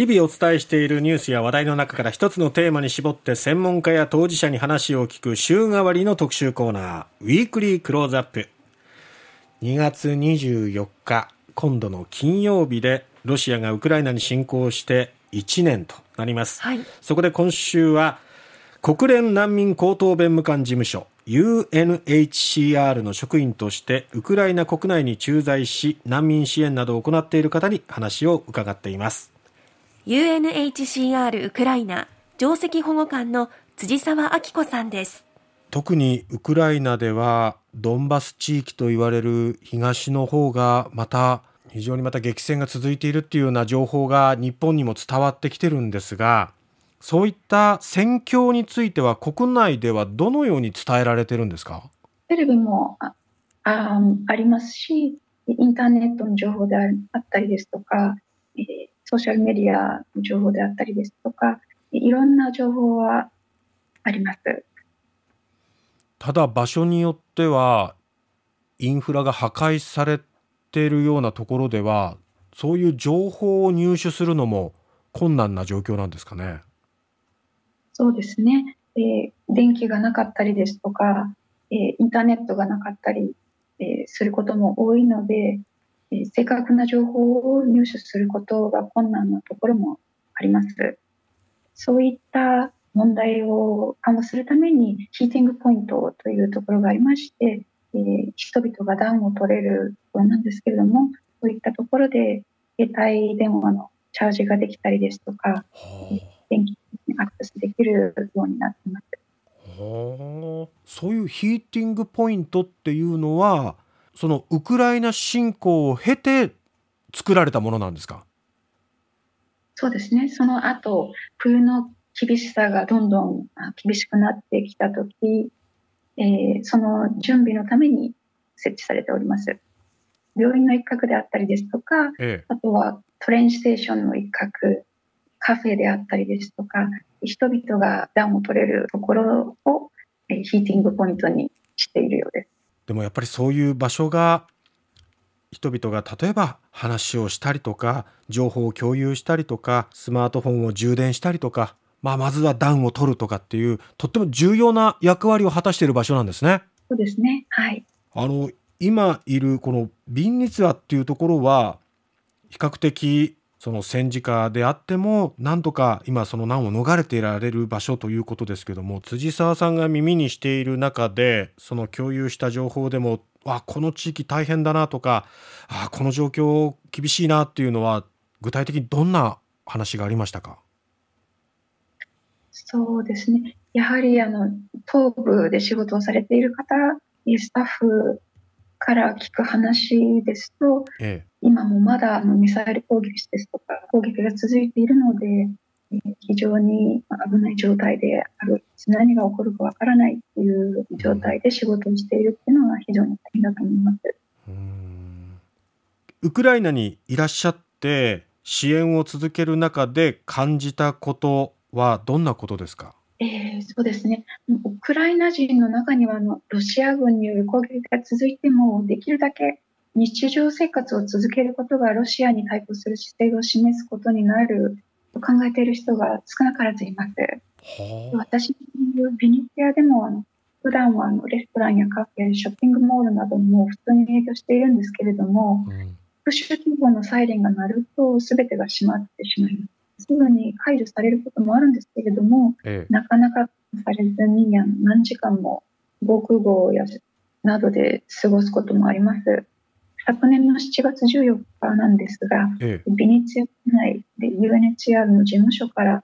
日々お伝えしているニュースや話題の中から一つのテーマに絞って専門家や当事者に話を聞く週替わりの特集コーナー、ウィークリークローズアップ。2月24日、今度の金曜日でロシアがウクライナに侵攻して1年となります。はい、そこで今週は、国連難民高等弁務官事務所 UNHCR の職員としてウクライナ国内に駐在し難民支援などを行っている方に話を伺っています UNHCR ウクライナ上席保護官の辻沢明子さんです。特にウクライナではドンバス地域と言われる東の方がまた非常にまた激戦が続いているっていうような情報が日本にも伝わってきてるんですがそういった戦況については国内ではどのように伝えられてるんですか？テレビもああありますしインターネットの情報であったりですとか、えー、ソーシャルメディアの情報であったりですとかいろんな情報はありますただ場所によってはインフラが破壊されているようなところではそういう情報を入手するのも困難な状況なんですかね？そうですね。えー、電気がなかったりですとか、えー、インターネットがなかったり、えー、することも多いので、えー、正確な情報を入手することが困難なところもあります。そういった問題を緩和するためにヒーティングポイントというところがありまして、えー、人々が暖を取れるところなんですけれども、そういったところで携帯電話のチャージができたりですとか、電気にアクセスできるようになっています。そういうヒーティングポイントっていうのはそのウクライナ侵攻を経て作られたものなんですか？そうですね。その後冬の厳しさがどんどん厳しくなってきた時、えー、その準備のために設置されております。病院の一角であったりですとか、ええ、あとはトレインステーションの一角カフェであったりですとか、人々が暖を取れるところをヒーティングポイントにしているようでもやっぱりそういう場所が人々が例えば話をしたりとか情報を共有したりとかスマートフォンを充電したりとか、まあ、まずは暖を取るとかっていうとっても重要な役割を果たしている場所なんですね。そうですねはいあの今いるこのビンニツァっていうところは比較的その戦時下であってもなんとか今その難を逃れていられる場所ということですけども辻沢さんが耳にしている中でその共有した情報でもあこの地域大変だなとかあこの状況厳しいなっていうのは具体的にどんな話がありましたか？そうですね。やはりあの東部で仕事をされている方スタッフから聞く話ですと、ええ、今もまだあのミサイル攻撃ですとか攻撃が続いているので、えー、非常に危ない状態である何が起こるかわからないっていう状態で仕事をしているっていうのは非常に大変だと思います。ウクライナにいらっしゃって支援を続ける中で感じたことはどんなことですか？えー、そうですね、ウクライナ人の中にはあの、ロシア軍による攻撃が続いても、できるだけ日常生活を続けることがロシアに対抗する姿勢を示すことになると考えている人が少なからずいます。私のビニティアでもあの普段はあのレストランやカフェ、ショッピングモールなども普通に営業しているんですけれども、うん、復讐警報のサイレンが鳴ると全てが閉まってしまいます。すぐに解除されることもあるんですけれども、ええ、なかなかされずに何時間も防空壕やなどで過ごすこともあります。昨年の7月14日なんですが、ええ、ビニツィア内で UNHCR の事務所から、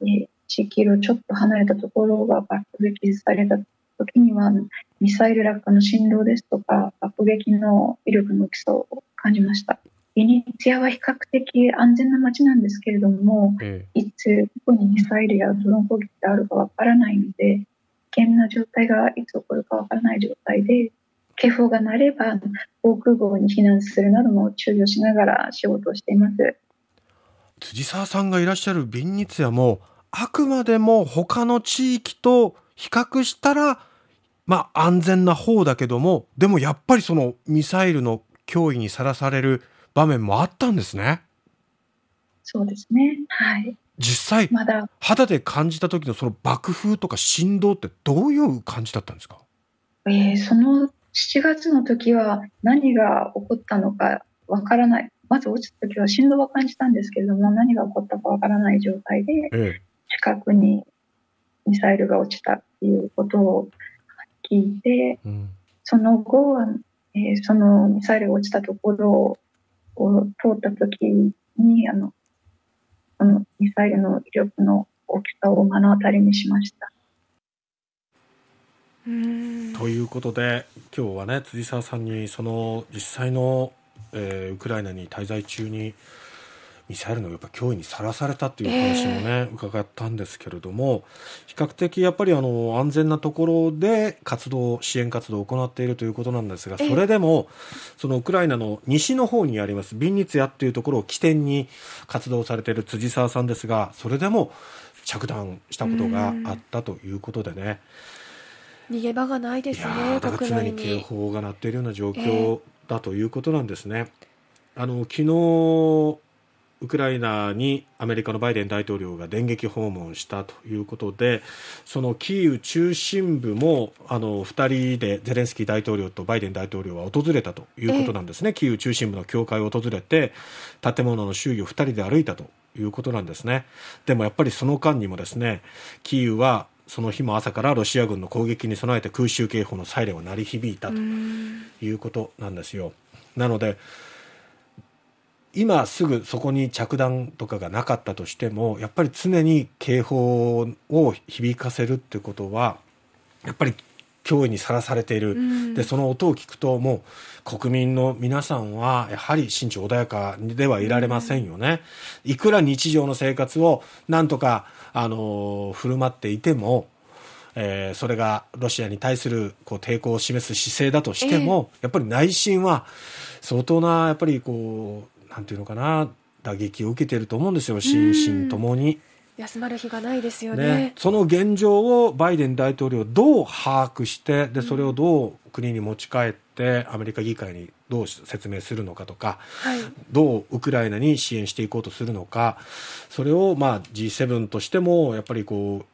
えー、地域をちょっと離れたところが爆撃された時にはミサイル落下の振動ですとか爆撃の威力の大きさを感じました。ベニツィアは比較的安全な街なんですけれども、ええ、いつどこにミサイルやドローン攻撃があるかわからないので危険な状態がいつ起こるかわからない状態で警報が鳴れば防空壕に避難するなどの注意をしながら仕事をしています辻沢さんがいらっしゃるビンニツィアもあくまでも他の地域と比較したらまあ安全な方だけどもでもやっぱりそのミサイルの脅威にさらされる場面もあったんですね。そうですね。はい。実際、まだ肌で感じた時のその爆風とか振動ってどういう感じだったんですか？えー、その7月の時は何が起こったのかわからない。まず落ちた時は振動は感じたんですけれども、何が起こったかわからない状態で、近くにミサイルが落ちたっていうことを聞いて、うん、その後は、えー、そのミサイルが落ちたところを通った時に、あの、そのミサイルの威力の大きさを目の当たりにしました。ということで今日はね辻沢さんにその実際の、えー、ウクライナに滞在中にミサイルのやっぱ脅威にさらされたという話もね、えー、伺ったんですけれども比較的やっぱりあの安全なところで活動支援活動を行っているということなんですがそれでもそのウクライナの西の方にありますビンニツヤというところを起点に活動されている辻沢さんですがそれでも着弾したことがあったということでね。逃げ場がないですね。だから常に警報が鳴っているような状況だということなんですね。えー、あの昨日ウクライナにアメリカのバイデン大統領が電撃訪問したということでそのキーウ中心部もあの2人でゼレンスキー大統領とバイデン大統領は訪れたということなんですね、キーウ中心部の教会を訪れて建物の周囲を2人で歩いたということなんですねでもやっぱりその間にもですねキーウはその日も朝からロシア軍の攻撃に備えて空襲警報のサイレンが鳴り響いたということなんですよ。なので今すぐそこに着弾とかがなかったとしてもやっぱり常に警報を響かせるってことはやっぱり脅威にさらされている、でその音を聞くともう国民の皆さんはやはり心中穏やかではいられませんよね、いくら日常の生活をなんとかあの振る舞っていても、えー、それがロシアに対するこう抵抗を示す姿勢だとしても、えー、やっぱり内心は相当なやっぱりこうなんていうのかな打撃を受けていると思うんですよ。心身ともに。休まる日がないですよね、ね、その現状をバイデン大統領どう把握してでそれをどう国に持ち帰ってアメリカ議会にどう説明するのかとか、はい、どうウクライナに支援していこうとするのかそれをまあ G7 としてもやっぱりこう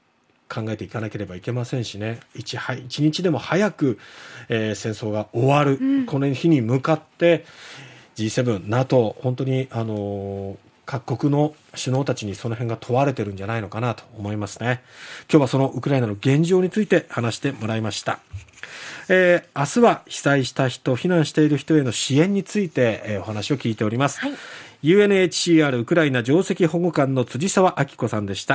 考えていかなければいけませんしね。一一日でも早く、えー、戦争が終わる、うん、この日に向かって G7、NATO 本当にあのー各国の首脳たちにその辺が問われてるんじゃないのかなと思いますね。今日はそのウクライナの現状について話してもらいました。えー、明日は被災した人、避難している人への支援について、えー、お話を聞いております。はい、UNHCR ウクライナ上席保護官の辻沢明子さんでした。